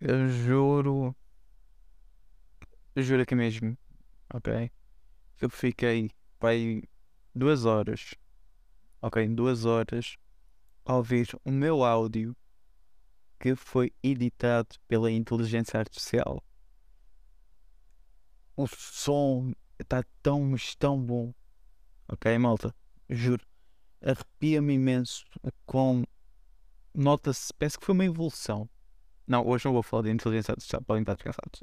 Eu juro. Eu juro que mesmo. Ok? Eu fiquei pai duas horas. Ok? Duas horas a ouvir o meu áudio que foi editado pela inteligência artificial. O som está tão, tão bom. Ok, malta? Juro. Arrepia-me imenso com. Nota-se, parece que foi uma evolução. Não, hoje não vou falar de inteligência artificial, podem estar descansados.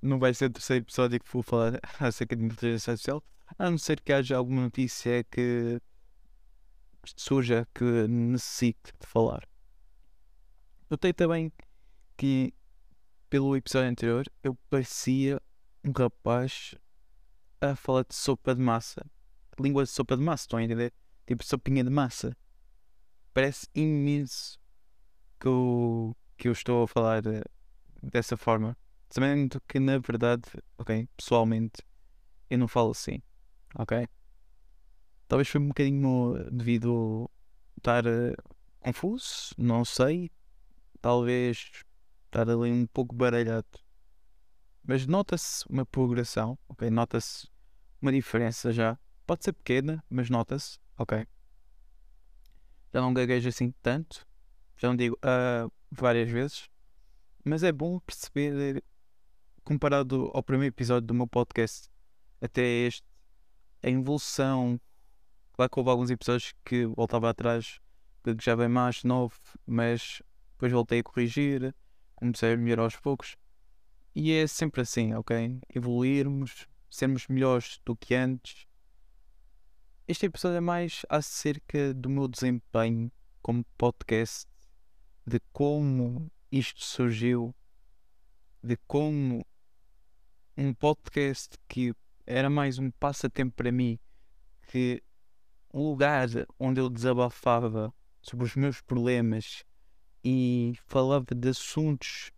Não vai ser o terceiro episódio que vou falar acerca de inteligência artificial, a não ser que haja alguma notícia que surja que necessite de falar. Notei também que pelo episódio anterior eu parecia um rapaz a falar de sopa de massa. Língua de sopa de massa, estão a entender? Tipo sopinha de massa. Parece imenso que eu, que eu estou a falar eh, dessa forma. Sabendo que na verdade, ok, pessoalmente, eu não falo assim. Ok? Talvez foi um bocadinho devido estar uh, confuso, não sei. Talvez estar ali um pouco baralhado. Mas nota-se uma progressão, ok? Nota-se uma diferença já. Pode ser pequena, mas nota-se, ok? Já não gaguejo assim tanto. Já não digo uh, várias vezes. Mas é bom perceber, comparado ao primeiro episódio do meu podcast até este, a evolução. Claro que houve alguns episódios que voltava atrás, que já bem mais novo, mas depois voltei a corrigir, comecei a melhorar aos poucos. E é sempre assim, ok? Evoluirmos, sermos melhores do que antes. Este episódio é mais acerca do meu desempenho como podcast, de como isto surgiu, de como um podcast que era mais um passatempo para mim, que um lugar onde eu desabafava sobre os meus problemas e falava de assuntos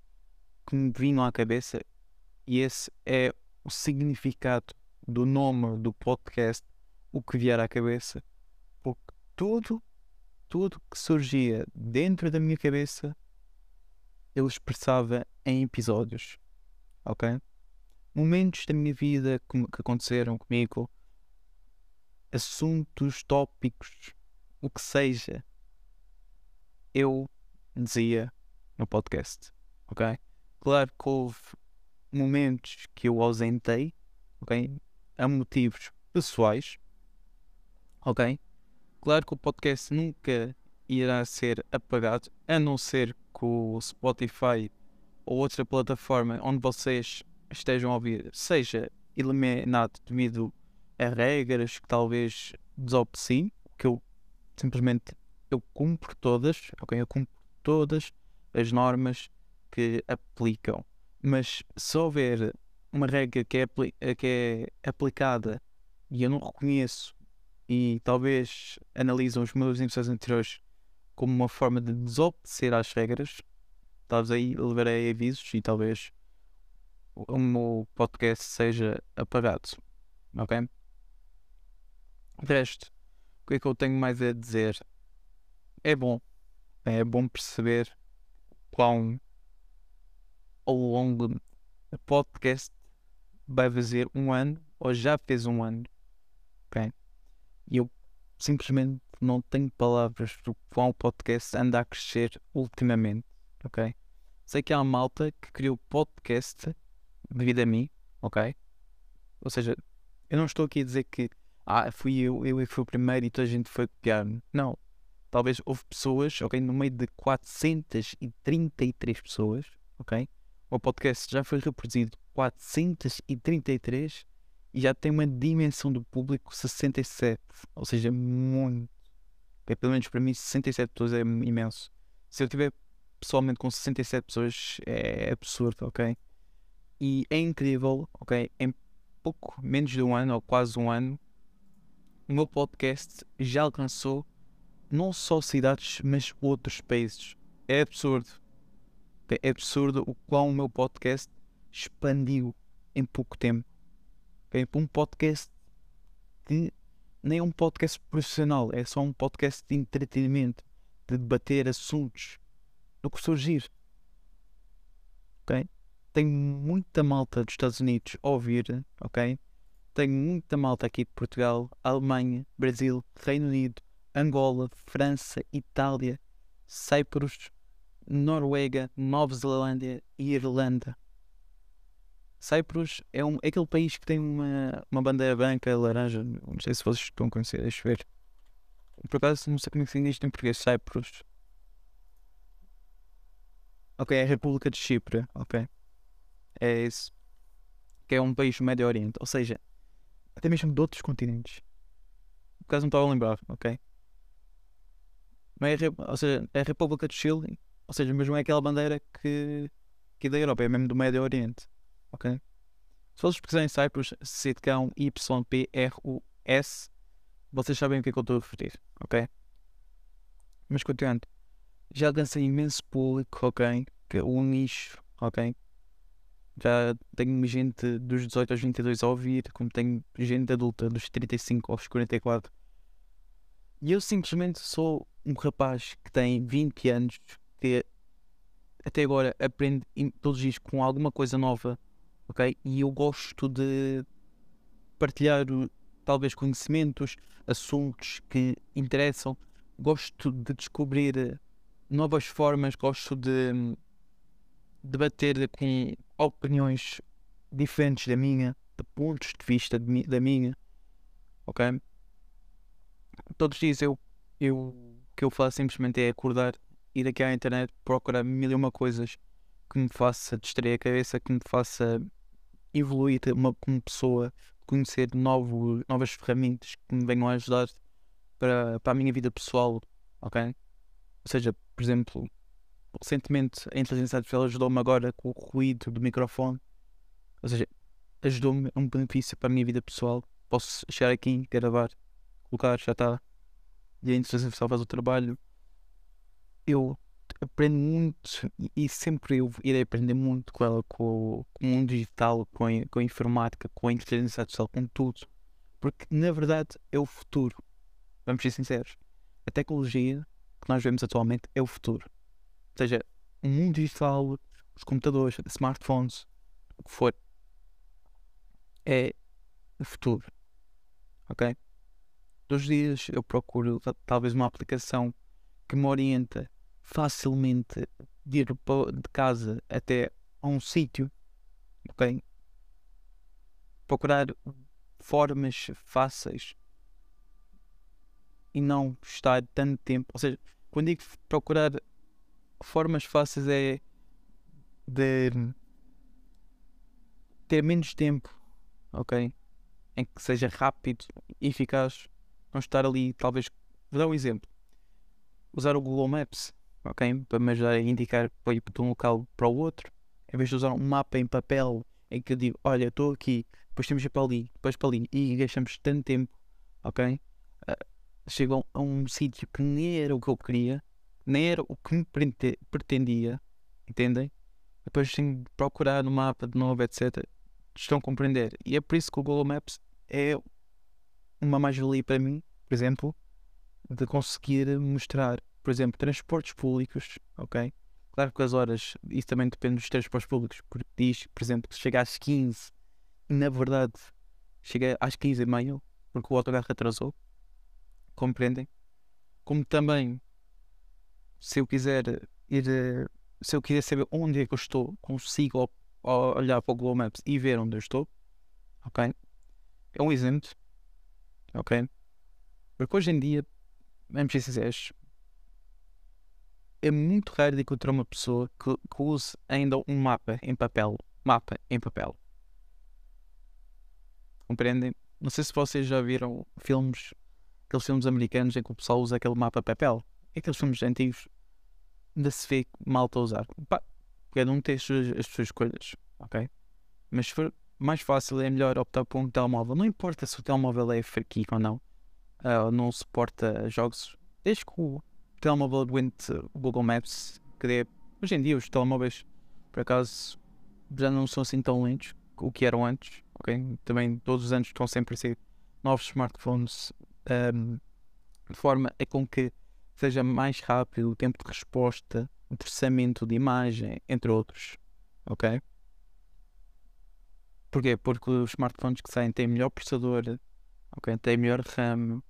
que me vinham à cabeça, e esse é o significado do nome do podcast, o que vier à cabeça, porque tudo, tudo que surgia dentro da minha cabeça eu expressava em episódios, ok? Momentos da minha vida que aconteceram comigo, assuntos, tópicos, o que seja, eu dizia no podcast, ok? Claro que houve momentos que eu ausentei, ok? A motivos pessoais, ok? Claro que o podcast nunca irá ser apagado, a não ser que o Spotify ou outra plataforma onde vocês estejam a ouvir seja eliminado devido a regras que talvez desobedeci, que eu simplesmente eu cumpro todas, ok? Eu cumpro todas as normas que aplicam. Mas se houver uma regra que é, que é aplicada e eu não reconheço e talvez analisam os meus episódios anteriores como uma forma de desobedecer às regras, talvez aí levarei avisos e talvez o meu podcast seja apagado. Ok? De resto, o que é que eu tenho mais a dizer? É bom. É bom perceber quão ao longo do podcast vai fazer um ano ou já fez um ano. E eu simplesmente não tenho palavras do quão o podcast anda a crescer ultimamente. Ok? Sei que há uma malta que criou podcast devido a mim, ok? Ou seja, eu não estou aqui a dizer que ah, fui eu, eu é fui o primeiro e toda a gente foi copiar-me. Não. Talvez houve pessoas, ok? No meio de 433 pessoas, ok? O podcast já foi reproduzido 433 e já tem uma dimensão do público 67. Ou seja, muito. Okay? Pelo menos para mim, 67 pessoas é imenso. Se eu tiver pessoalmente com 67 pessoas, é absurdo, ok? E é incrível, ok? Em pouco menos de um ano, ou quase um ano, o meu podcast já alcançou não só cidades, mas outros países. É absurdo. É absurdo o quão o meu podcast expandiu em pouco tempo. Okay? Um podcast que nem é um podcast profissional, é só um podcast de entretenimento, de debater assuntos do que surgir. ok? Tenho muita malta dos Estados Unidos a ouvir, ok? Tenho muita malta aqui de Portugal, Alemanha, Brasil, Reino Unido, Angola, França, Itália, Cyprus, Noruega, Nova Zelândia e Irlanda. Cyprus é, um, é aquele país que tem uma, uma bandeira branca, laranja. Não sei se vocês estão a conhecer, deixa eu ver. Por acaso não sei como é que se diz em português. Cyprus. Ok, é a República de Chipre. Ok. É isso. Que é um país do Médio Oriente. Ou seja, até mesmo de outros continentes. Por acaso não estava a lembrar, ok? Mas é, ou seja, é a República de Chile. Ou seja, mesmo é aquela bandeira que, que é da Europa, é mesmo do Médio Oriente. Ok? Se vocês pesquisarem Cyprus, Sitcão YPRUS, vocês sabem o que é que eu estou a referir, ok? Mas continuando, já alcancei imenso público, ok? Que é um nicho, ok? Já tenho gente dos 18 aos 22 a ouvir, como tenho gente adulta dos 35 aos 44. E eu simplesmente sou um rapaz que tem 20 anos, que até agora aprende todos os dias com alguma coisa nova, ok? E eu gosto de partilhar talvez conhecimentos, assuntos que interessam, gosto de descobrir novas formas, gosto de debater com opiniões diferentes da minha, de pontos de vista de, da minha, ok? Todos os dias eu, eu, o que eu faço simplesmente é acordar, ir aqui à internet, procurar mil e uma coisas que me faça distrair a cabeça, que me faça evoluir como pessoa, conhecer novo, novas ferramentas que me venham a ajudar para, para a minha vida pessoal, ok? Ou seja, por exemplo, recentemente a inteligência artificial ajudou-me agora com o ruído do microfone, ou seja, ajudou-me a um benefício para a minha vida pessoal. Posso chegar aqui, gravar, colocar, já está. E a inteligência artificial faz o trabalho. Eu aprendo muito e sempre eu irei aprender muito com ela, com, com o mundo digital, com a, com a informática, com a inteligência artificial, com tudo. Porque na verdade é o futuro. Vamos ser sinceros. A tecnologia que nós vemos atualmente é o futuro. Ou seja, o mundo digital, os computadores, smartphones, o que for, é o futuro. Ok? Dos dias eu procuro talvez uma aplicação que me orienta facilmente de ir de casa até a um sítio, ok? Procurar formas fáceis e não estar tanto tempo. Ou seja, quando digo procurar formas fáceis é de ter menos tempo, ok? Em que seja rápido e eficaz. Não estar ali, talvez. Vou dar um exemplo. Usar o Google Maps ok? Para me ajudar a indicar para ir de um local para o outro, em vez de usar um mapa em papel em que eu digo, olha, estou aqui, depois temos de ir para ali, depois para ali, e gastamos tanto tempo, ok? Uh, chegam a um sítio que nem era o que eu queria, nem era o que me pretendia, entendem? Depois tenho procurar no mapa de novo, etc. Estão a compreender? E é por isso que o Google Maps é uma mais-valia para mim, por exemplo, de conseguir mostrar por exemplo, transportes públicos, ok? Claro que as horas, isso também depende dos transportes públicos, porque diz, por exemplo, que chega às 15 e na verdade chega às 15 e meia, porque o autocarro atrasou, compreendem? Como também, se eu quiser ir, se eu quiser saber onde é que eu estou, consigo olhar para o Google Maps e ver onde eu estou, ok? É um exemplo, ok? Porque hoje em dia, vamos ser sinceros, é muito raro de encontrar uma pessoa que, que use ainda um mapa em papel. Mapa em papel. Compreendem? Não sei se vocês já viram filmes, aqueles filmes americanos em que o pessoal usa aquele mapa papel. Aqueles filmes antigos ainda se vê malta a usar. Pá, cada um tem as suas, as suas escolhas, ok? Mas se for mais fácil, é melhor optar por um telemóvel. Não importa se o telemóvel é fraquinho ou não, uh, não suporta jogos, desde que o telemóvel aguente o Google Maps, que dê, hoje em dia os telemóveis, por acaso, já não são assim tão lentos o que eram antes, ok? Também todos os anos estão sempre a ser novos smartphones um, de forma a com que seja mais rápido o tempo de resposta, o processamento de imagem, entre outros, ok? Porquê? Porque os smartphones que saem têm melhor processador, ok? Têm melhor RAM,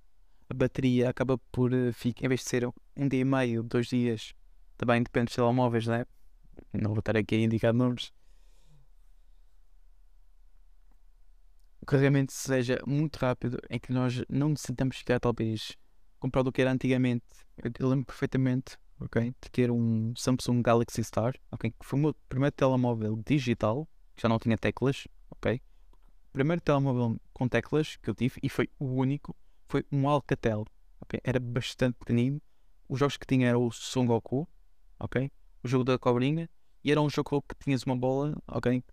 a bateria acaba por eh, ficar, em vez de ser um dia e meio, dois dias, também depende dos telemóveis, né? Não vou estar aqui a indicar números. O carregamento seja muito rápido, em que nós não necessitamos ficar talvez comprar do que era antigamente. Eu, lembro perfeitamente, ok? De ter um Samsung Galaxy Star, ok? Que foi o meu primeiro telemóvel digital, que já não tinha teclas, ok? O primeiro telemóvel com teclas que eu tive, e foi o único, foi um Alcatel, ok? Era bastante pequenino. Os jogos que tinha era o Son Goku, ok? O jogo da cobrinha, e era um jogo que tinhas uma bola, ok?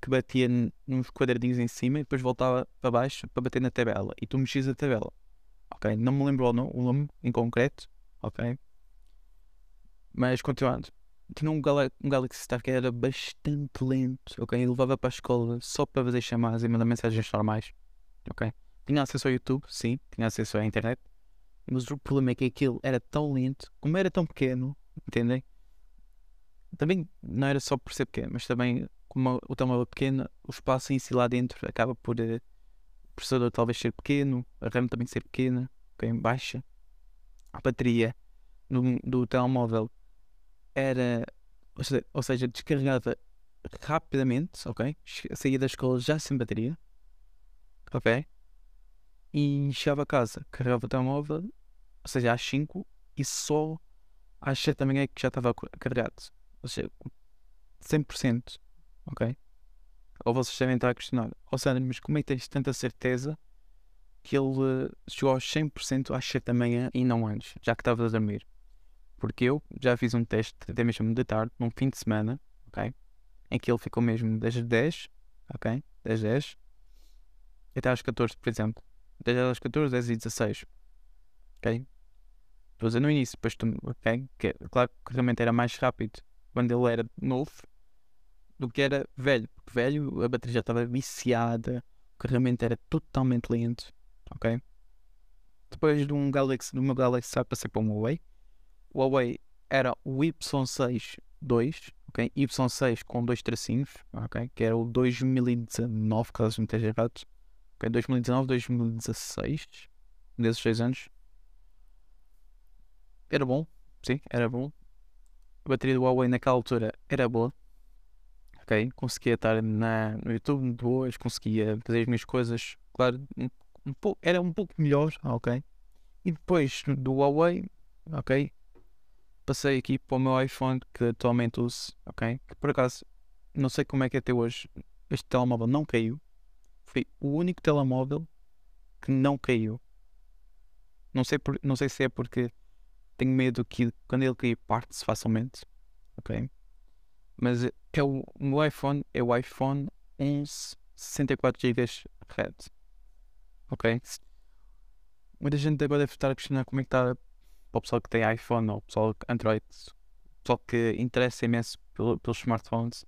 Que batia nos quadradinhos em cima e depois voltava para baixo para bater na tabela. E tu mexias a tabela ok? Não me lembro o nome, em concreto, ok? Mas continuando, tinha um, Gal um Galaxy Star que era bastante lento, ok? Eu levava para a escola só para fazer chamadas e mandar mensagens normais, ok? Tinha acesso ao YouTube, sim, tinha acesso à internet, mas o problema é que aquilo era tão lento, como era tão pequeno, entendem? Também não era só por ser pequeno, mas também como o tamanho é pequeno, o espaço em si lá dentro acaba por uh, processador talvez ser pequeno, a RAM também ser pequena, okay, baixa. A bateria do, do telemóvel era, ou seja, ou seja, descarregada rapidamente, ok? Saía da escola já sem bateria, ok? E chegava a casa, carregava o telemóvel, ou seja, às 5 e só às 7 da manhã é que já estava carregado. Ou seja, 100%, ok? Ou vocês devem estar a questionar, ó oh, Sandro, mas como é que tens tanta certeza que ele uh, chegou aos 100% às 7 da manhã e não antes, já que estava a dormir? Porque eu já fiz um teste, até mesmo de tarde, num fim de semana, ok? Em que ele ficou mesmo das 10, ok? Das 10 até às 14, por exemplo. 10 às 14, 10 e 16, ok? Estou a dizer no início, depois tu, ok? Que, claro que realmente era mais rápido quando ele era novo do que era velho. Porque velho, a bateria já estava viciada, o carregamento era totalmente lento, ok? Depois de um Galaxy, do meu Galaxy S passei para um Huawei. O Huawei era o Y6 2, ok? Y6 com dois tracinhos, ok? Que era o 2019, caso me esteja errado. Ok, 2019, 2016, desses seis anos. Era bom, sim, era bom. A bateria do Huawei naquela altura era boa, ok? Conseguia estar na, no YouTube boas, conseguia fazer as minhas coisas, claro, um, um pouco, era um pouco melhor, ok? E depois do Huawei, ok? Passei aqui para o meu iPhone que atualmente uso, ok? Que por acaso, não sei como é que é até hoje, este telemóvel não caiu. Foi o único telemóvel que não caiu. Não sei, por, não sei se é porque tenho medo que quando ele cair parte-se facilmente, ok? Mas é o, meu iPhone é o iPhone 11 64 GB RED. Ok? Muita gente agora deve estar a questionar como é que está para o pessoal que tem iPhone ou o pessoal Android, pessoal que interessa imenso pelo, pelos smartphones,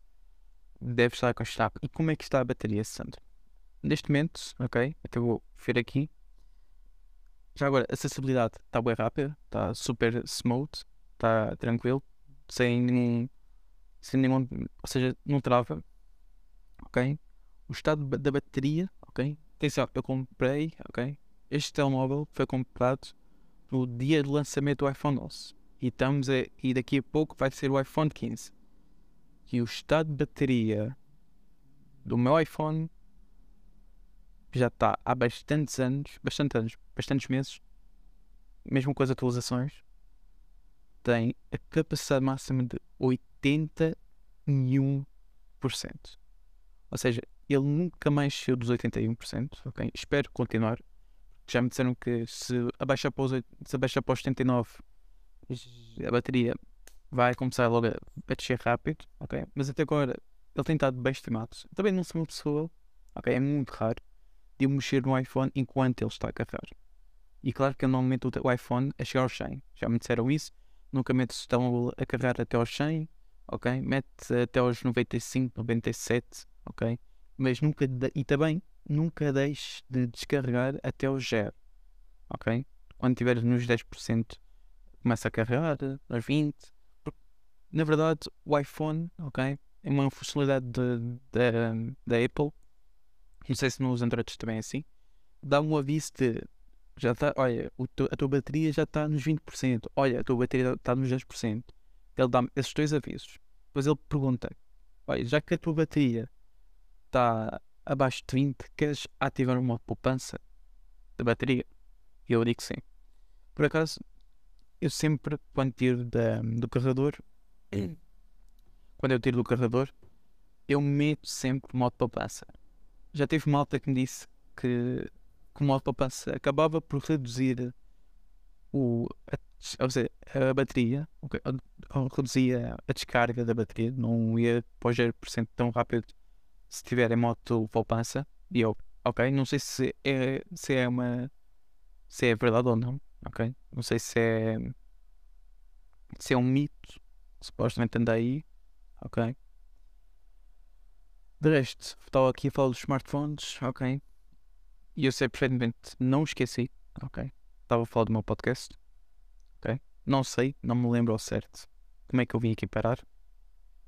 deve estar a questionar. E como é que está a bateria, Sandro? Neste momento, ok? Até vou ver aqui. Já agora, a acessibilidade está bem rápida, está super smooth, está tranquilo, sem nenhum sem nenhum, ou seja, não trava, ok? O estado da bateria, ok? Atenção, eu comprei, ok? Este telemóvel foi comprado no dia de lançamento do iPhone 11 e estamos a, e daqui a pouco vai ser o iPhone 15 e o estado de bateria do meu iPhone já está há bastantes anos, bastantes anos, bastantes meses, mesmo com as atualizações, tem a capacidade máxima de 81%. Ou seja, ele nunca mais saiu dos 81%. Okay? Espero continuar. Já me disseram que se abaixar para os, se abaixar para os 79%, a bateria vai começar logo a, a descer rápido. Okay? Mas até agora ele tem estado bem estimado. Também não sou uma pessoa, okay? é muito raro, de mexer no iPhone enquanto ele está a carregar. E claro que eu não meto o iPhone a chegar ao 100. Já me disseram isso nunca mete o telemóvel a carregar até aos 100, ok? Mete até aos 95, 97, ok? Mas nunca, de, e também nunca deixe de descarregar até aos 0, ok? Quando estiveres nos 10%, começa a carregar, aos 20%. Porque, na verdade, o iPhone, ok? é uma funcionalidade da da Apple. Não sei se nos Androids também é assim. Dá um aviso de já está, olha, o a tua bateria já está nos 20%, olha, a tua bateria está nos 10%. Ele dá-me esses dois avisos. Depois ele pergunta: olha, já que a tua bateria está abaixo de 20, queres ativar uma poupança da bateria? E eu digo sim. Por acaso, eu sempre, quando tiro da, do carregador, quando eu tiro do carregador, eu meto sempre modo poupança. Já teve malta que me disse que, que o modo poupança acabava por reduzir o, a, ou seja, a bateria, okay, reduzia a descarga da bateria, não ia para os 0% tão rápido se tiver em modo poupança. E eu, ok, não sei se é, se é uma se é verdade ou não, ok? Não sei se é se é um mito, supostamente anda aí, ok? De resto, estava aqui a falar dos smartphones, ok? E eu sei perfeitamente, não esqueci, ok? Estava a falar do meu podcast, ok? Não sei, não me lembro ao certo como é que eu vim aqui parar.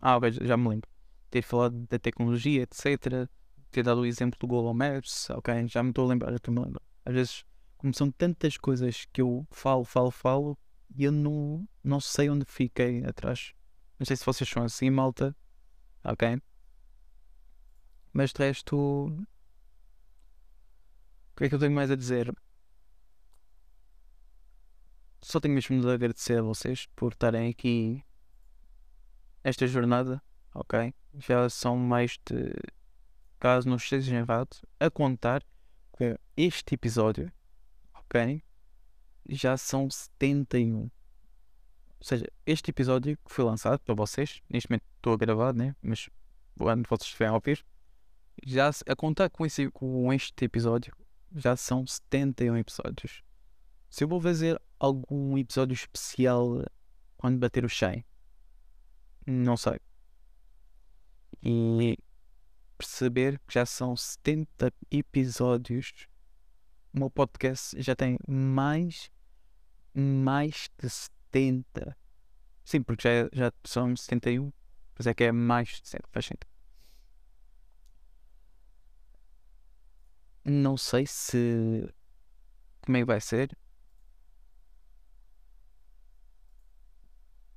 Ah, ok, já me lembro. Ter falado da tecnologia, etc. Ter dado o exemplo do Google Maps, ok? Já me estou a lembrar, já estou a lembrar. Às vezes, como são tantas coisas que eu falo, falo, falo, e eu não, não sei onde fiquei atrás. Não sei se vocês são assim, malta. Ok? Mas de resto. O que é que eu tenho mais a dizer? Só tenho mesmo de agradecer a vocês por estarem aqui esta jornada, ok? Já são mais de, caso não esteja errado, a contar com este episódio, ok? Já são 71. Ou seja, este episódio que foi lançado para vocês, neste momento estou a gravar, né? Mas quando vocês estiverem a ouvir, já a contar com, esse, com este episódio, já são 71 episódios. Se eu vou fazer algum episódio especial quando bater o 100, não sei. E perceber que já são 70 episódios. O meu podcast já tem mais, mais de 70. Sim, porque já, já são 71. Pois é que é mais de 70, faz sentido. Não sei se. Como é que vai ser?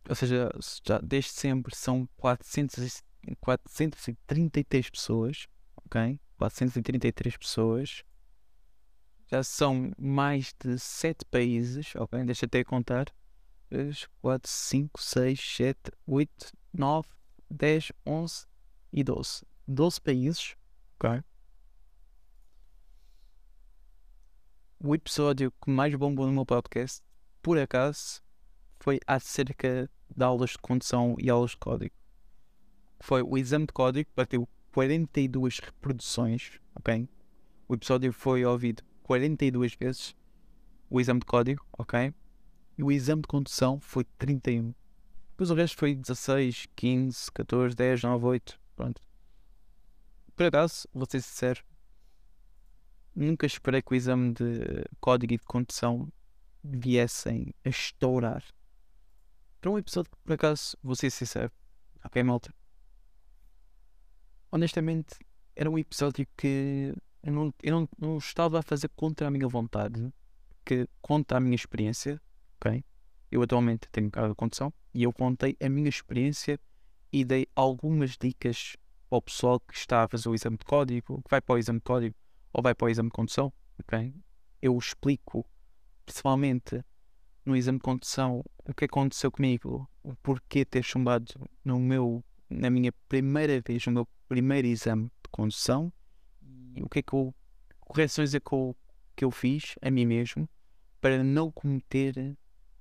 Ou seja, já desde sempre são 400, 433 pessoas, ok? 433 pessoas. Já são mais de 7 países, ok? Deixa até contar. 3, 4, 5, 6, 7, 8, 9, 10, 11 e 12. 12 países, ok? O episódio que mais bombou no meu podcast, por acaso, foi acerca de aulas de condução e aulas de código. Foi o exame de código, bateu 42 reproduções, ok? O episódio foi ouvido 42 vezes. O exame de código, ok? E o exame de condução foi 31. Depois o resto foi 16, 15, 14, 10, 9, 8. Pronto. Por acaso, vou ser sincero, nunca esperei que o exame de código e de condução viessem a estourar para um episódio que por acaso, vou ser sincero, ok, malta? Honestamente, era um episódio que eu não, eu não, não estava a fazer contra a minha vontade, que conta a minha experiência, ok? Eu atualmente tenho carro de condução e eu contei a minha experiência e dei algumas dicas para o pessoal que está a fazer o exame de código, que vai para o exame de código ou vai para o exame de condução, ok? Eu explico, principalmente no exame de condução o que aconteceu comigo, o porquê ter chumbado no meu, na minha primeira vez, no meu primeiro exame de condução e o que é que eu, correções é que eu, que eu fiz a mim mesmo para não cometer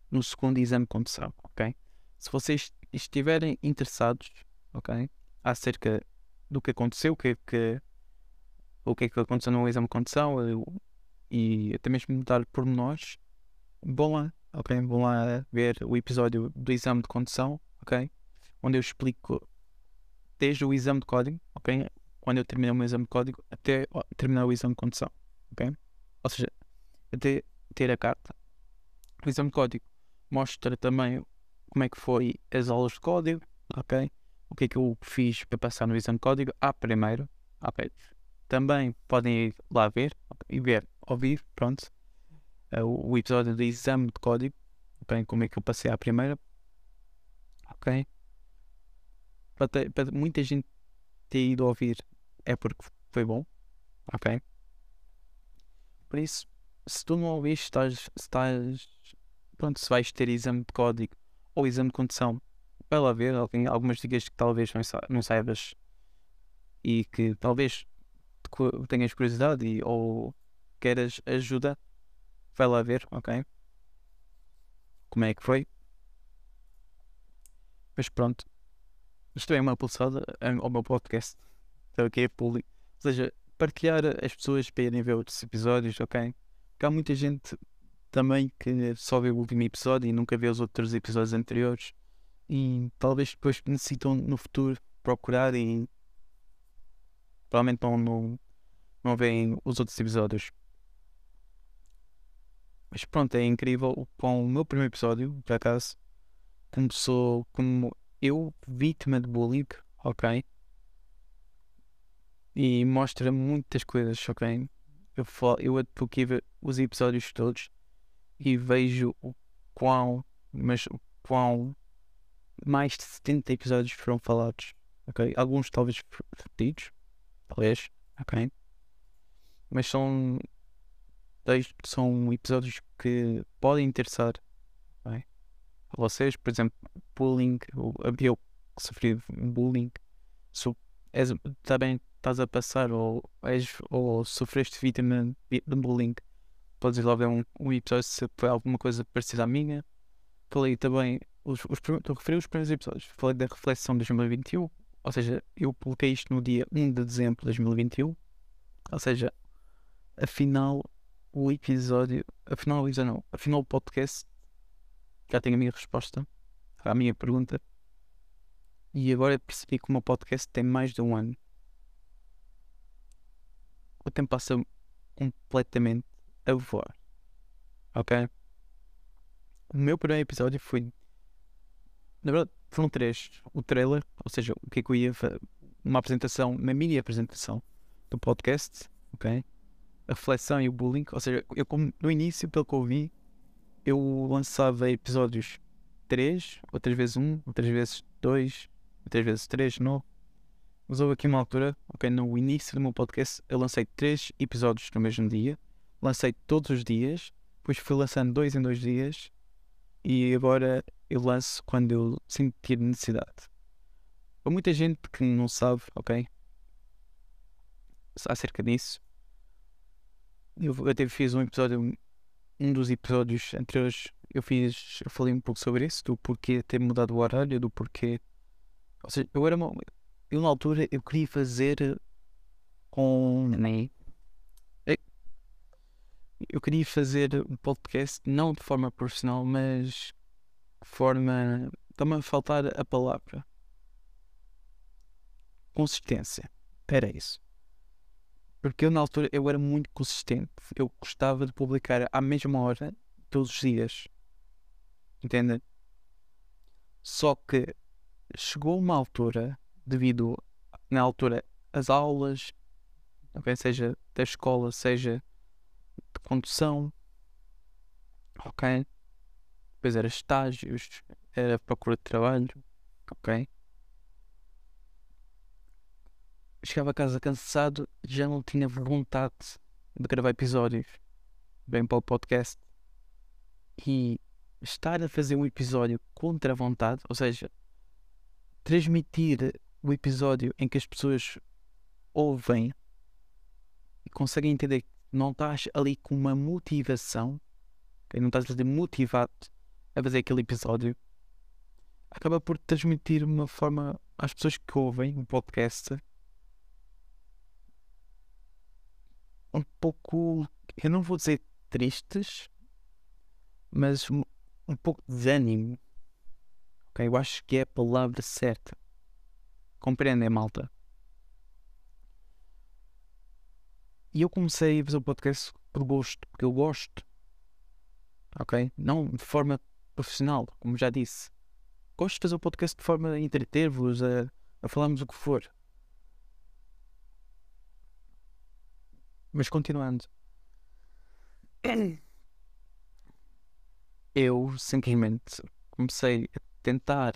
no segundo exame de condução, ok? Se vocês estiverem interessados, ok, acerca do que aconteceu, o que é que, o que, é que aconteceu no exame de condução eu, e até mesmo dar pormenores, vão lá, ok? Vão lá ver o episódio do exame de condução, ok? Onde eu explico desde o exame de código, ok? Quando eu terminei o meu exame de código até terminar o exame de condução, ok? Ou seja, até ter a carta. O exame de código mostra também como é que foi as aulas de código, ok? o que é que eu fiz para passar no exame de código à primeira. Ok. Também podem ir lá ver e ver, ouvir, pronto, eh, o, episódio do exame de código, ok? Como é que eu passei à primeira, ok? Para, ter- para muita gente ter ido ouvir é porque foi bom, ok? Por isso, se tu não ouviste, estás, estás, pronto, se vais ter exame de código ou exame de condução, vai lá ver alguém, algumas dicas que talvez não, sa- não saibas e que talvez tenhas curiosidade e, ou queiras ajuda, vai lá ver, ok? Como é que foi? Mas pronto, isto é uma pulsada ao meu podcast, então aqui é público. Ou seja, partilhar as pessoas para irem ver outros episódios, ok? Porque há muita gente também que só vê o último episódio e nunca vê os outros episódios anteriores e talvez depois necessitam no futuro procurar e provavelmente não, não, não veem os outros episódios. Mas pronto, é incrível com o meu primeiro episódio, por acaso, começou como eu, vítima de bullying, ok? E mostra muitas coisas, ok? Eu, falo, eu ver os episódios todos e vejo o quão, mas o quão mais de 70 episódios foram falados, ok? Alguns talvez repetidos, talvez, ok? Mas são são episódios que podem interessar ok? a vocês, por exemplo, bullying, eu, que sofri bullying, so, és, também estás a passar ou, és, ou sofreste vítima de bullying, podes ir lá ver um, um episódio se foi alguma coisa parecida à minha. Falei também, os, os, prim- eu referi os primeiros episódios, falei da reflexão de 2021, ou seja, eu publiquei isto no dia 1 de dezembro de 2021, ou seja, afinal o episódio, afinal o episódio não, afinal o podcast já tem a minha resposta à minha pergunta e agora percebi que o meu podcast tem mais de um ano. O tempo passa completamente a voar. Ok? O meu primeiro episódio foi. Na verdade, foram três. O trailer, ou seja, o que é que eu ia. Uma apresentação, uma mini apresentação do podcast, ok? A reflexão e o bullying. Ou seja, eu no início, pelo que eu vi, eu lançava episódios 3, outras vezes 1, outras vezes 2, outras vezes 3, não. Mas houve aqui uma altura, ok, no início do meu podcast, eu lancei 3 episódios no mesmo dia, lancei todos os dias, depois fui lançando 2 em 2 dias e agora eu lanço quando eu sentir necessidade. Há muita gente que não sabe, ok, acerca disso. Eu até fiz um episódio um dos episódios anteriores eu fiz, eu falei um pouco sobre isso, do porquê ter mudado o horário, do porquê. Ou seja, eu era uma, eu na altura eu queria fazer com nem eu queria fazer um podcast não de forma profissional, mas de forma está-me a faltar a palavra consistência. Era isso. Porque eu na altura eu era muito consistente. Eu gostava de publicar à mesma hora todos os dias. Entendem? Só que chegou uma altura, devido na altura as aulas, ok? Seja da escola, seja de condução, ok? Depois era estágios, era procura de trabalho, ok? Chegava a casa cansado, já não tinha vontade de gravar episódios bem para o podcast. E estar a fazer um episódio contra a vontade, ou seja, transmitir o episódio em que as pessoas ouvem e conseguem entender que não estás ali com uma motivação, ok? não estás ali motivado a fazer aquele episódio, acaba por transmitir uma forma às pessoas que ouvem o podcast um pouco, eu não vou dizer tristes, mas um, um pouco de desânimo. Ok, eu acho que é a palavra certa. Compreendem, malta? E eu comecei a fazer o podcast por gosto, porque eu gosto. Ok? Não de forma profissional, como já disse. gosto de fazer o podcast de forma a entreter-vos, a, a falarmos o que for. Mas continuando. Eu simplesmente comecei a tentar,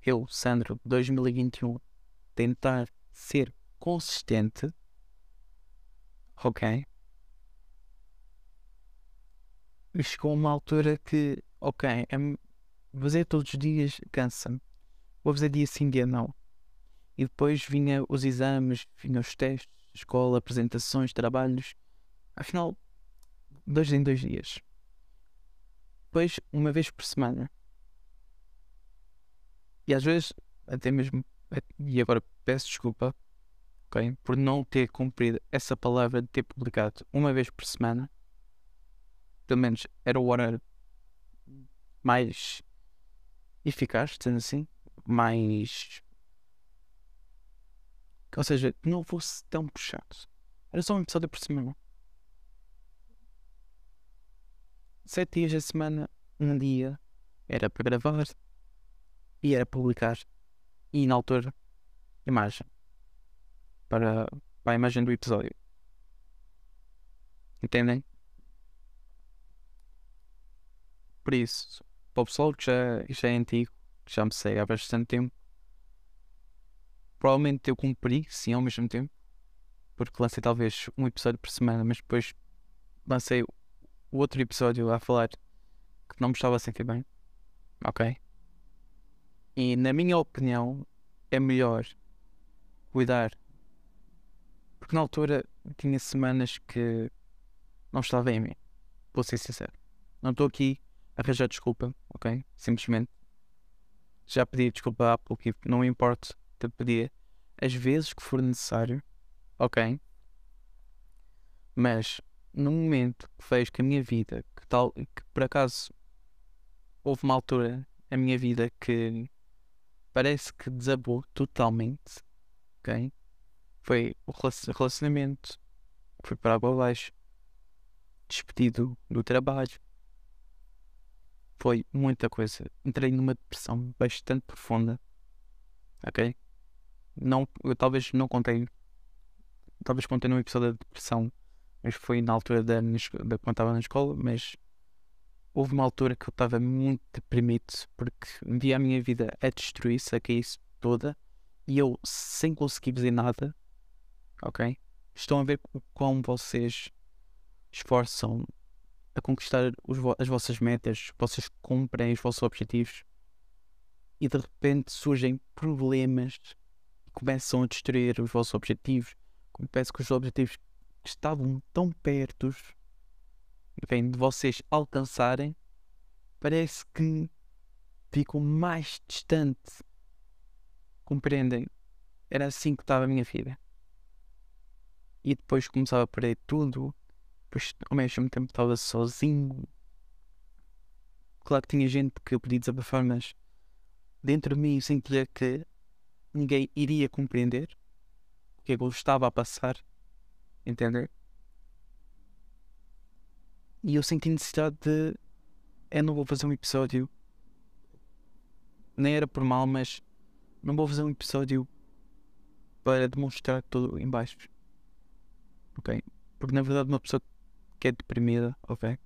eu, Sandro, 2021, tentar ser consistente, ok? E chegou uma altura que, ok, é, fazer todos os dias cansa-me. Vou fazer dia sim, dia não. E depois vinha os exames, vinha os testes, escola, apresentações, trabalhos. Afinal, dois em dois dias. Depois, uma vez por semana. E às vezes, até mesmo. E agora peço desculpa, ok? Por não ter cumprido essa palavra de ter publicado uma vez por semana. Pelo menos era o horário mais eficaz, dizendo assim. Mais. Ou seja, não fosse tão puxado. Era só um episódio por semana. Sete dias da semana, um dia era para gravar e era publicar. E na altura, imagem. Para, para a imagem do episódio. Entendem? Por isso, para o pessoal que já, já é antigo, que já me segue há bastante tempo, provavelmente eu cumpri, sim, ao mesmo tempo, porque lancei talvez um episódio por semana, mas depois lancei o outro episódio a falar que não me estava a sentir bem, ok? E na minha opinião, é melhor cuidar, porque na altura tinha semanas que não estava em mim, vou ser sincero. Não estou aqui a arranjar desculpa, ok? Simplesmente já pedi desculpa há pouco, não importa te pedir as vezes que for necessário, ok? Mas no momento que vejo que a minha vida, que tal, que por acaso houve uma altura na minha vida que parece que desabou totalmente, ok? Foi o relacionamento, foi para água abaixo, despedido do trabalho, foi muita coisa. Entrei numa depressão bastante profunda, ok? Não, eu talvez não contei, talvez contei num episódio da depressão mas foi na altura da, da quando estava na escola, mas houve uma altura que eu estava muito deprimido porque via a minha vida a destruir-se, a cair-se toda e eu sem conseguir fazer nada, ok? Estão a ver como vocês esforçam a conquistar os, as vossas metas, vocês cumprem os vossos objetivos e de repente surgem problemas começam a destruir os vossos objetivos. Parece que os objetivos que estavam tão perto bem, de vocês alcançarem, parece que ficam mais distantes. Compreendem? Era assim que estava a minha vida. E depois começava a perder tudo. Depois, ao mesmo tempo, estava sozinho. Claro que tinha gente que eu podia desabafar, mas dentro de mim eu sentia que ninguém iria compreender o que é eu estava a passar entender? E eu senti necessidade de. Eu não vou fazer um episódio. Nem era por mal, mas. Não vou fazer um episódio para demonstrar tudo em baixo. Ok? Porque na verdade uma pessoa que é deprimida, ok?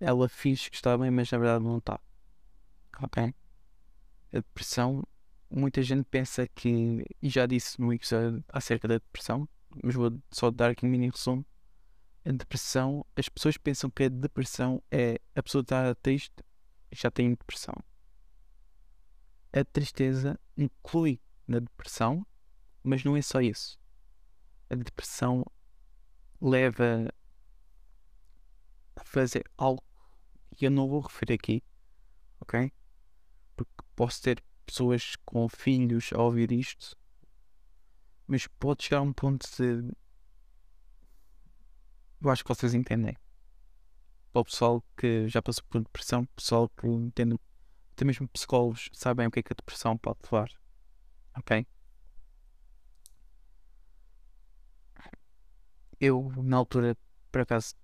Ela finge que está bem, mas na verdade não está. Ok? A depressão, muita gente pensa que, e já disse no episódio acerca da depressão, mas vou só dar aqui um mini resumo. A depressão, as pessoas pensam que a depressão é a pessoa estar triste já tem depressão. A tristeza inclui na depressão, mas não é só isso. A depressão leva a fazer algo que eu não vou referir aqui, ok? Porque posso ter pessoas com filhos a ouvir isto mas pode chegar a um ponto de. Eu acho que vocês entendem. Para o pessoal que já passou por depressão, pessoal que entende, até mesmo psicólogos sabem o que é que a depressão pode levar. Ok? Eu, na altura, por acaso,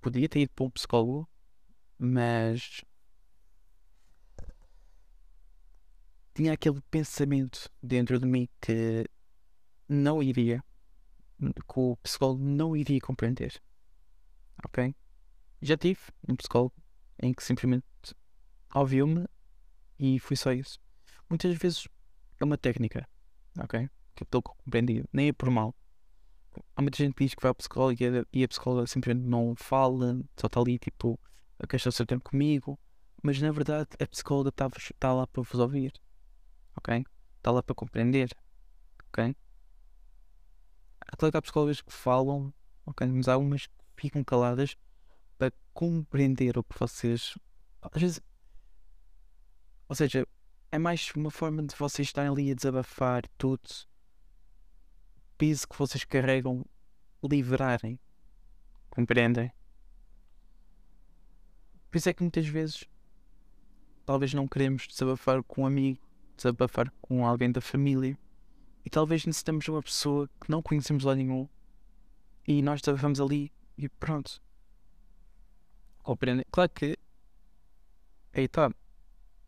podia ter ido para um psicólogo, mas tinha aquele pensamento dentro de mim que não iria, que o psicólogo não iria compreender. Ok? Já tive um psicólogo em que simplesmente ouviu-me e foi só isso. Muitas vezes é uma técnica, ok? Que eu compreendi, nem é por mal. Há muita gente que diz que vai ao psicólogo e a, psicóloga simplesmente não fala, só está ali tipo a gastar o seu tempo comigo, mas na verdade a psicóloga está tá lá para vos ouvir, ok? Está lá para compreender, ok? Claro que há psicólogas que falam, ok? Mas há umas que ficam caladas para compreender o que vocês. Às vezes. Ou seja, é mais uma forma de vocês estarem ali a desabafar tudo. Peso que vocês carregam, liberarem. Compreendem? Por isso é que muitas vezes talvez não queremos desabafar com um amigo, desabafar com alguém da família. E talvez necessitamos de uma pessoa que não conhecemos lá nenhum. E nós desabafamos ali e pronto. Compreendem? Claro que. Aí tá.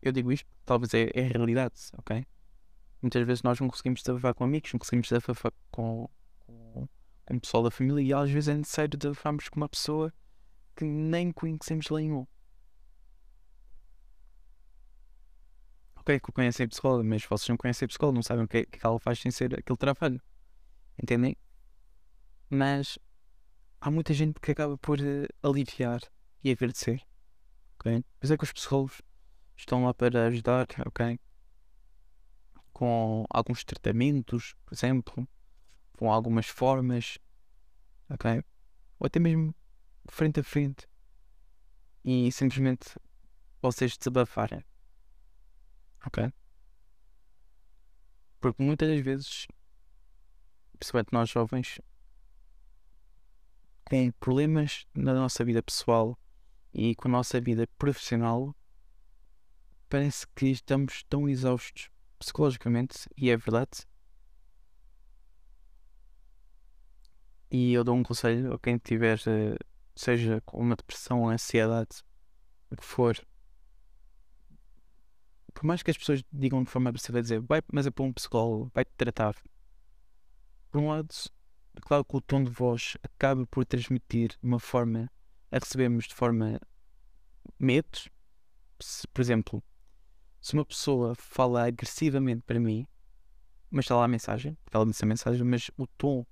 Eu digo isto, talvez é, é a realidade, ok? Muitas vezes nós não conseguimos desabafar com amigos, não conseguimos desabafar com, com, com o pessoal da família e às vezes é necessário desabafarmos com uma pessoa que nem conhecemos lá nenhum. Ok, que conhecem a psicóloga, mas vocês não conhecem a psicóloga, não sabem o que, é, que ela faz sem ser aquele trabalho. Entendem? Mas há muita gente que acaba por uh, aliviar e agradecer. Ok? Pois é que os psicólogos estão lá para ajudar, ok? Com alguns tratamentos, por exemplo, com algumas formas, ok? Ou até mesmo frente a frente e simplesmente vocês desabafarem, ok? Porque muitas das vezes, principalmente nós jovens, com problemas na nossa vida pessoal e com a nossa vida profissional, parece que estamos tão exaustos psicologicamente, e é verdade. E eu dou um conselho a quem tiver, eh, seja com uma depressão ou ansiedade, o que for. Por mais que as pessoas digam de forma agressiva dizer, vai, mas é para um psicólogo, vai-te tratar. Por um lado, claro que o tom de voz acaba por transmitir uma forma a recebermos de forma medo. Se, por exemplo, se uma pessoa fala agressivamente para mim, mas está lá a mensagem, ela disse a mensagem, mas o tom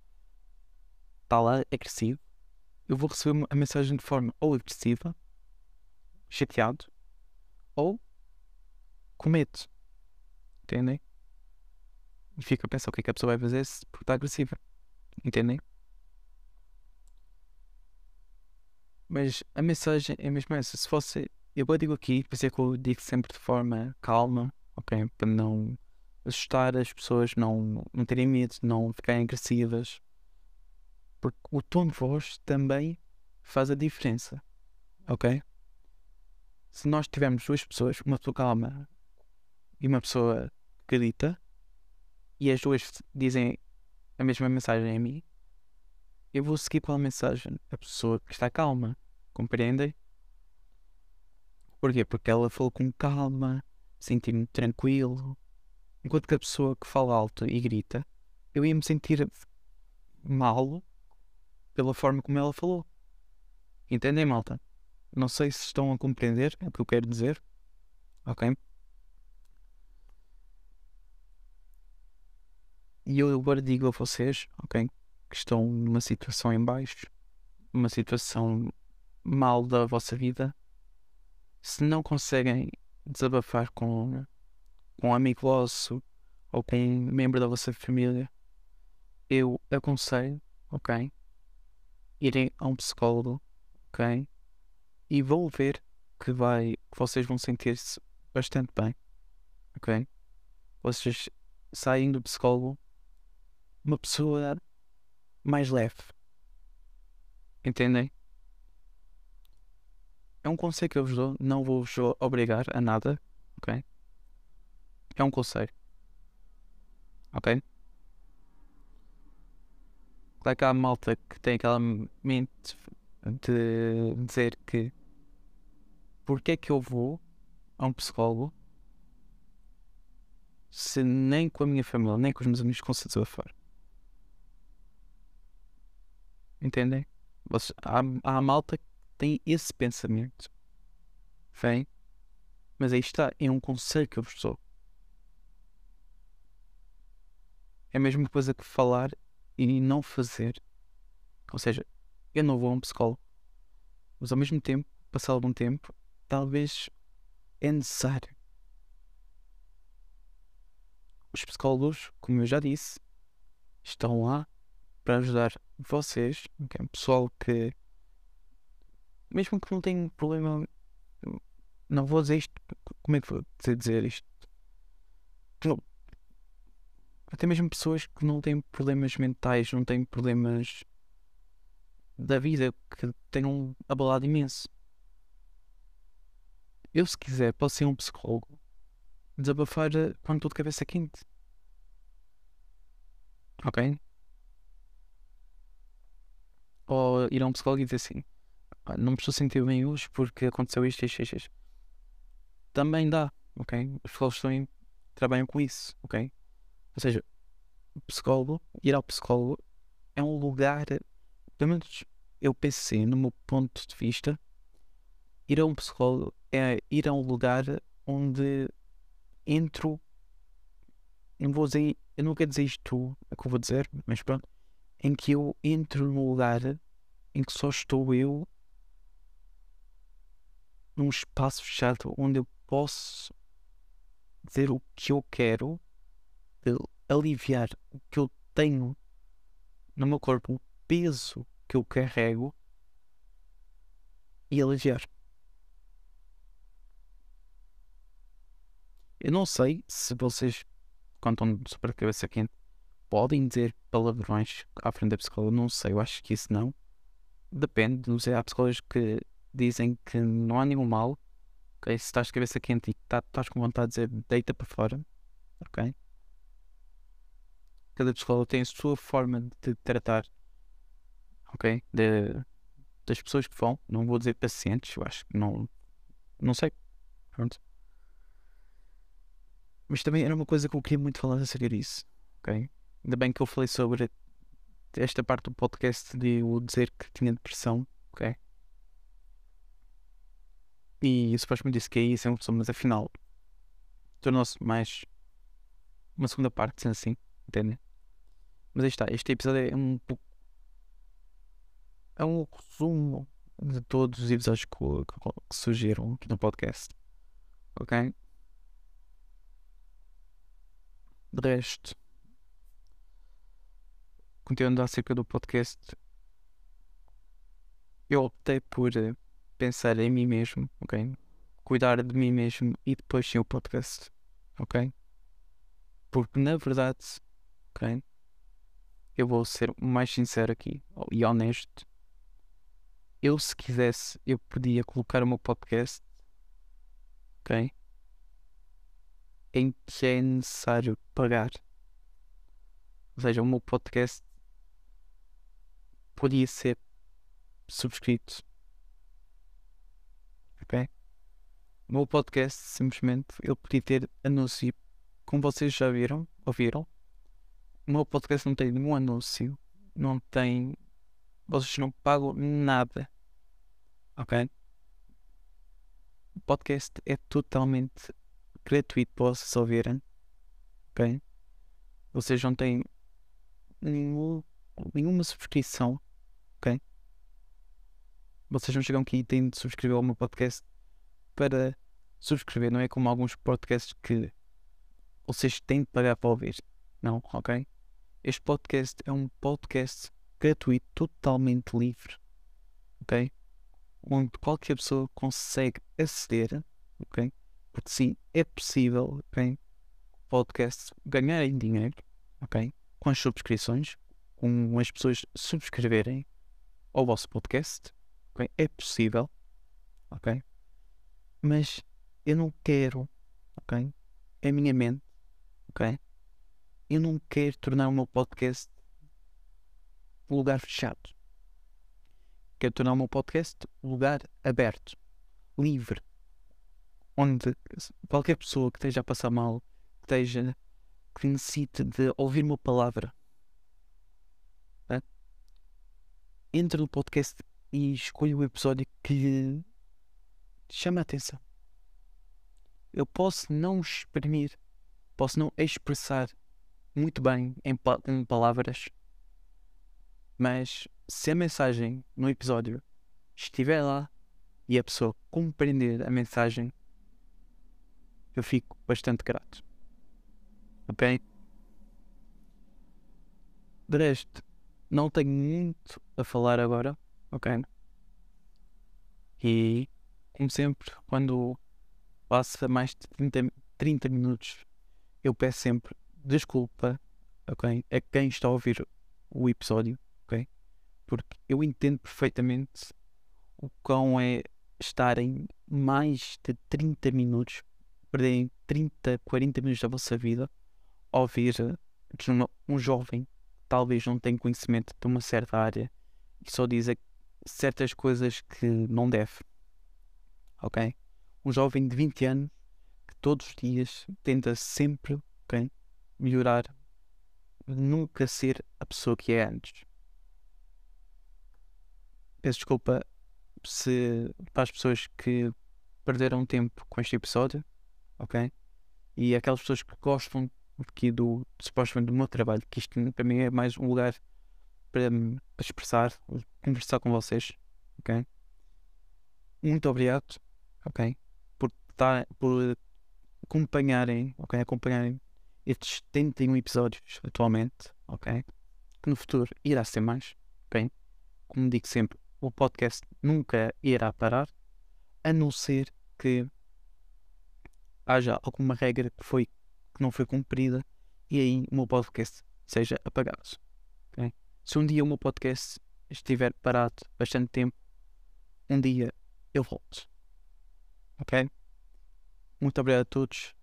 está lá agressivo, eu vou receber a mensagem de forma ou agressiva, chateado, ou com medo. Entendem? E fico a pensar o que é que a pessoa vai fazer se está agressiva. Entendem? Mas a mensagem é mesmo essa. Se fosse. Eu digo aqui, por isso é que eu digo sempre de forma calma, ok? Para não assustar as pessoas, não, não terem medo, não ficarem agressivas. Porque o tom de voz também faz a diferença, ok? Se nós tivermos duas pessoas, uma pessoa calma e uma pessoa que grita, e as duas dizem a mesma mensagem a mim, eu vou seguir pela mensagem a pessoa que está calma. Compreendem? Porquê? Porque ela falou com calma, senti-me tranquilo. Enquanto que a pessoa que fala alto e grita, eu ia me sentir mal pela forma como ela falou. Entendem, malta? Não sei se estão a compreender o que eu quero dizer. Ok? E eu agora digo a vocês, ok? Que estão numa situação em baixo, uma situação mal da vossa vida, se não conseguem desabafar com, com um amigo vosso ou com um membro da vossa família, eu aconselho, ok? Irem a um psicólogo, ok? E vão ver que vai, que vocês vão sentir-se bastante bem, ok? Vocês saem do psicólogo uma pessoa mais leve. Entendem? É um conselho que eu vos dou, não vou-vos obrigar a nada, ok? É um conselho. Ok? Claro que há malta que tem aquela mente de dizer que porque é que eu vou a um psicólogo se nem com a minha família, nem com os meus amigos consigo desabafar. Entendem? Vocês, há, há a malta que tem esse pensamento. Vem? Mas aí está, é um conselho que eu vos dou. É a mesma coisa que falar e não fazer. Ou seja, eu não vou a um psicólogo. Mas ao mesmo tempo, passar algum tempo, talvez é necessário. Os psicólogos, como eu já disse, estão lá para ajudar vocês, okay? pessoal que, mesmo que não tenham problema, não vou dizer isto, como é que vou dizer isto? Até mesmo pessoas que não têm problemas mentais, não têm problemas da vida que tenham abalado imenso. Eu, se quiser, posso ser um psicólogo, desabafar eh, quando estou de cabeça quente. Ok? Ou ir a um psicólogo e dizer assim: não me estou a sentir bem hoje porque aconteceu isto, isto, isto. Também dá, ok? Os psicólogos também trabalham com isso, ok? Ou seja, psicólogo, ir ao psicólogo é um lugar, pelo menos eu pensei no meu ponto de vista, ir a um psicólogo é ir a um lugar onde entro. Não vou dizer, eu não quero dizer isto, é que eu vou dizer, mas pronto. Em que eu entro num lugar em que só estou eu num espaço fechado onde eu posso dizer o que eu quero, aliviar o que eu tenho no meu corpo, o peso que eu carrego e aliviar. Eu não sei se vocês, quando estão super cabeça quente, podem dizer palavrões à frente da psicóloga. Não sei, eu acho que isso não. Depende, não sei. Há psicólogos que dizem que não há nenhum mal. Okay? Se estás de cabeça quente e tá, estás com vontade de dizer deita para fora, ok? Cada psicólogo tem a sua forma de tratar, ok? De, das pessoas que vão. Não vou dizer pacientes, eu acho que não. Não sei. Pronto. Mas também era uma coisa que eu queria muito falar acerca disso. Ok? Ainda bem que eu falei sobre esta parte do podcast de eu dizer que tinha depressão. Ok? E me disse que é isso, é uma pessoa, mas afinal tornou-se mais uma segunda parte, sendo assim, entendem? Mas aí está, este episódio é um pouco. É um resumo de todos os episódios que, que surgiram aqui no podcast. Ok? De resto, continuando acerca do podcast, eu optei por eh, pensar em mim mesmo, ok? Cuidar de mim mesmo e depois sim o podcast, ok? Porque na verdade, ok? Eu vou ser mais sincero aqui e honesto. Eu, se quisesse, eu podia colocar o meu podcast, ok? em que é necessário pagar. Ou seja, o meu podcast podia ser subscrito. Ok? O meu podcast simplesmente ele podia ter anúncio. Como vocês já viram, ouviram, o meu podcast não tem nenhum anúncio, não tem. Vocês não pagam nada. Ok? O podcast é totalmente gratuito para vocês ouvirem. Ok? Vocês não têm nenhum, nenhuma subscrição. Ok? Vocês não chegam aqui e têm de subscrever ao meu podcast para subscrever. Não é como alguns podcasts que vocês têm de pagar para ouvir. Não, ok? Este podcast é um podcast gratuito, totalmente livre. Ok? Onde qualquer pessoa consegue aceder. Ok? Porque sim, é possível, ok? Podcast ganharem dinheiro, ok? Com as subscrições, com as pessoas subscreverem ao vosso podcast, ok? É possível, ok? Mas eu não quero, ok? É minha mente, ok? Eu não quero tornar o meu podcast um lugar fechado. Quero tornar o meu podcast um lugar aberto, livre, onde qualquer pessoa que esteja a passar mal, que esteja, que necessite de ouvir uma palavra, né? Entre no podcast e escolha o episódio que lhe chama a atenção. Eu posso não exprimir, posso não expressar muito bem em, pa em palavras, mas se a mensagem no episódio estiver lá e a pessoa compreender a mensagem, eu fico bastante grato. Ok? De resto, não tenho muito a falar agora, ok? E, como sempre, quando passa mais de 30, 30 minutos, eu peço sempre desculpa, ok? A quem está a ouvir o episódio, ok? Porque eu entendo perfeitamente o quão é estarem mais de 30 minutos, perderem 30, 40 minutos da vossa vida a ouvir um jovem talvez não tenha conhecimento de uma certa área e só diz certas coisas que não deve. Ok? Um jovem de 20 anos que todos os dias tenta sempre okay, melhorar, nunca ser a pessoa que é antes. Peço desculpa se, para as pessoas que perderam tempo com este episódio, ok? E aquelas pessoas que gostam aqui do, supostamente do meu trabalho, que isto para mim é mais um lugar para me expressar, conversar com vocês, ok? Muito obrigado, ok? Por, tar, por acompanharem, ok? Acompanharem estes 71 episódios atualmente, ok? Que no futuro irá ser mais, ok? Como digo sempre, o podcast nunca irá parar, a não ser que haja alguma regra que, foi, que não foi cumprida e aí o meu podcast seja apagado. Se um dia o meu podcast estiver parado bastante tempo, um dia eu volto. Ok? Muito obrigado a todos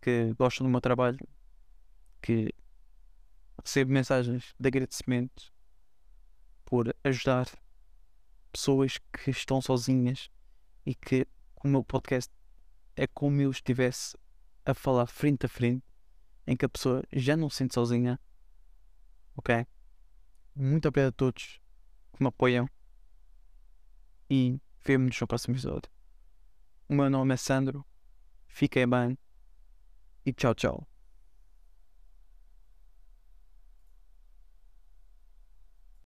que gostam do meu trabalho, que recebo mensagens de agradecimento por ajudar pessoas que estão sozinhas e que o meu podcast é como eu estivesse a falar frente a frente, em que a pessoa já não se sente sozinha. Ok? Muito obrigado a todos que me apoiam e vemo-nos no próximo episódio. O meu nome é Sandro, fiquem bem e tchau, tchau.